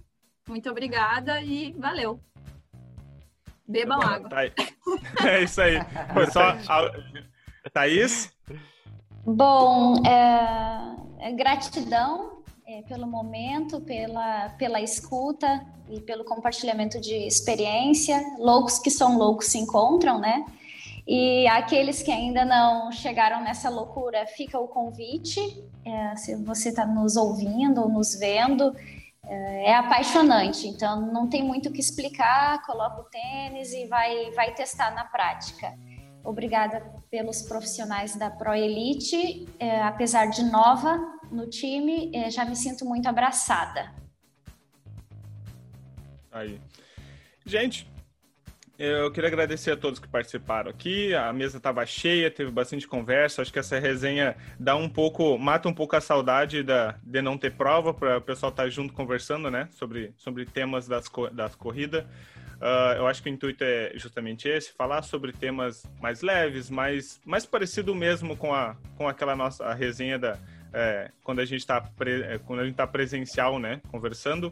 Muito obrigada e valeu. Bebam tá água. Tá é isso aí. Foi só. Thaís? Bom, é, é gratidão é, pelo momento, pela, pela escuta e pelo compartilhamento de experiência. Loucos que são loucos se encontram, né? E aqueles que ainda não chegaram nessa loucura, fica o convite. É, se você está nos ouvindo ou nos vendo, é, é apaixonante. Então, não tem muito o que explicar. Coloca o tênis e vai, vai testar na prática. Obrigada pelos profissionais da Pro Elite. É, apesar de nova no time, é, já me sinto muito abraçada. Aí. Gente, eu queria agradecer a todos que participaram aqui. A mesa estava cheia, teve bastante conversa. Acho que essa resenha dá um pouco, mata um pouco a saudade da, de não ter prova para o pessoal estar tá junto conversando, né, sobre, sobre temas das, das corridas. Uh, eu acho que o intuito é justamente esse, falar sobre temas mais leves, mais, mais parecido mesmo com, a, com aquela nossa a resenha da, é, quando a gente está é, quando a gente tá presencial, né, conversando.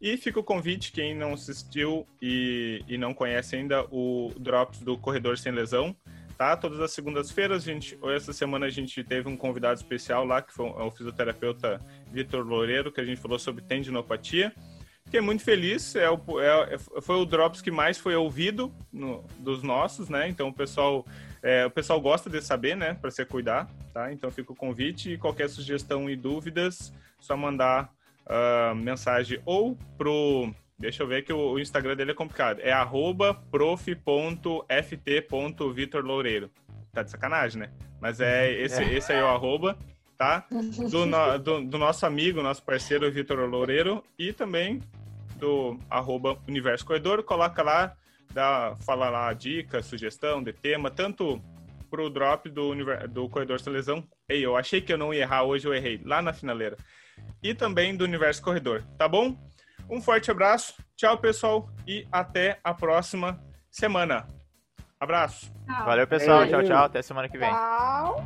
E fica o convite, quem não assistiu e, e não conhece ainda o Drops do Corredor Sem Lesão, tá? Todas as segundas-feiras, gente, essa semana a gente teve um convidado especial lá, que foi o fisioterapeuta Vitor Loureiro, que a gente falou sobre tendinopatia. Fiquei muito feliz. É o, é, foi o Drops que mais foi ouvido no, dos nossos, né? Então o pessoal, é, o pessoal gosta de saber, né? Para se cuidar, tá? Então fica o convite e qualquer sugestão e dúvidas, só mandar uh, mensagem ou pro. Deixa eu ver que o, o Instagram dele é complicado. É prof.ft.vitorloureiro. Tá de sacanagem, né? Mas é esse, é. esse aí é o arroba tá? Do, no, do, do, nosso amigo, nosso parceiro Vitor Loureiro e também do arroba Universo Corredor, coloca lá, dá, fala lá a dica, sugestão de tema, tanto pro drop do, do Corredor Seleção. Ei, eu achei que eu não ia errar, hoje eu errei, lá na finaleira. E também do Universo Corredor, tá bom? Um forte abraço, tchau pessoal e até a próxima semana. Abraço. Valeu pessoal, tchau, tchau, até semana que vem. Tchau.